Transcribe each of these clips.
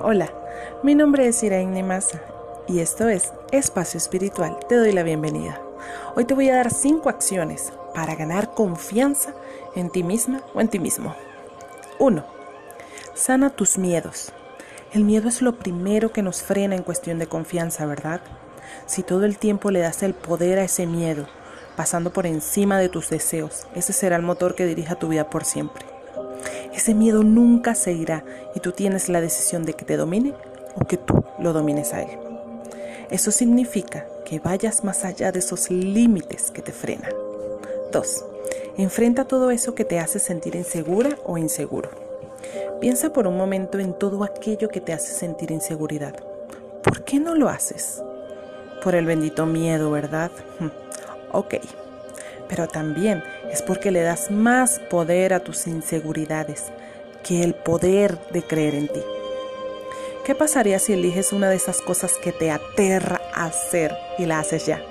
Hola, mi nombre es Iraine Massa y esto es Espacio Espiritual. Te doy la bienvenida. Hoy te voy a dar cinco acciones para ganar confianza en ti misma o en ti mismo. 1. Sana tus miedos. El miedo es lo primero que nos frena en cuestión de confianza, ¿verdad? Si todo el tiempo le das el poder a ese miedo, pasando por encima de tus deseos, ese será el motor que dirija tu vida por siempre. Ese miedo nunca se irá y tú tienes la decisión de que te domine o que tú lo domines a él. Eso significa que vayas más allá de esos límites que te frenan. 2. Enfrenta todo eso que te hace sentir insegura o inseguro. Piensa por un momento en todo aquello que te hace sentir inseguridad. ¿Por qué no lo haces? Por el bendito miedo, ¿verdad? Ok pero también es porque le das más poder a tus inseguridades que el poder de creer en ti. ¿Qué pasaría si eliges una de esas cosas que te aterra hacer y la haces ya?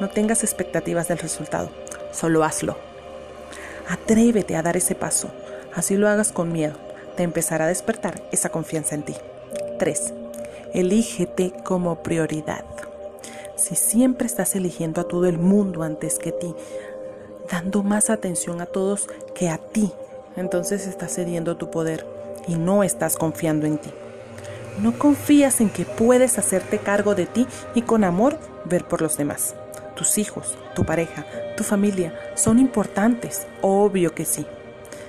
No tengas expectativas del resultado, solo hazlo. Atrévete a dar ese paso, así lo hagas con miedo, te empezará a despertar esa confianza en ti. 3. Elígete como prioridad si siempre estás eligiendo a todo el mundo antes que ti, dando más atención a todos que a ti, entonces estás cediendo tu poder y no estás confiando en ti. No confías en que puedes hacerte cargo de ti y con amor ver por los demás. Tus hijos, tu pareja, tu familia son importantes, obvio que sí.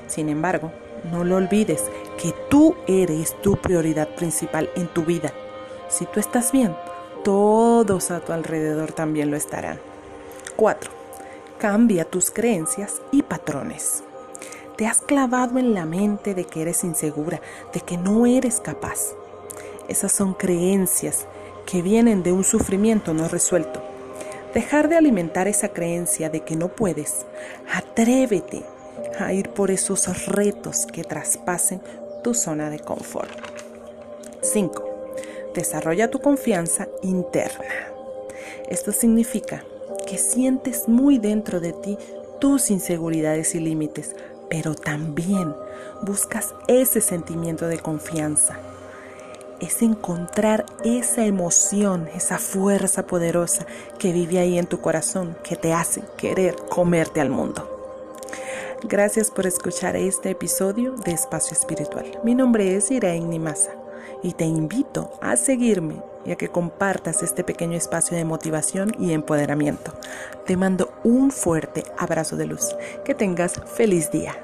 Sin embargo, no lo olvides que tú eres tu prioridad principal en tu vida. Si tú estás bien, todos a tu alrededor también lo estarán. 4. Cambia tus creencias y patrones. Te has clavado en la mente de que eres insegura, de que no eres capaz. Esas son creencias que vienen de un sufrimiento no resuelto. Dejar de alimentar esa creencia de que no puedes. Atrévete a ir por esos retos que traspasen tu zona de confort. 5. Desarrolla tu confianza interna. Esto significa que sientes muy dentro de ti tus inseguridades y límites, pero también buscas ese sentimiento de confianza. Es encontrar esa emoción, esa fuerza poderosa que vive ahí en tu corazón, que te hace querer comerte al mundo. Gracias por escuchar este episodio de Espacio Espiritual. Mi nombre es Irene Nimasa y te invito a seguirme y a que compartas este pequeño espacio de motivación y empoderamiento. Te mando un fuerte abrazo de luz. Que tengas feliz día.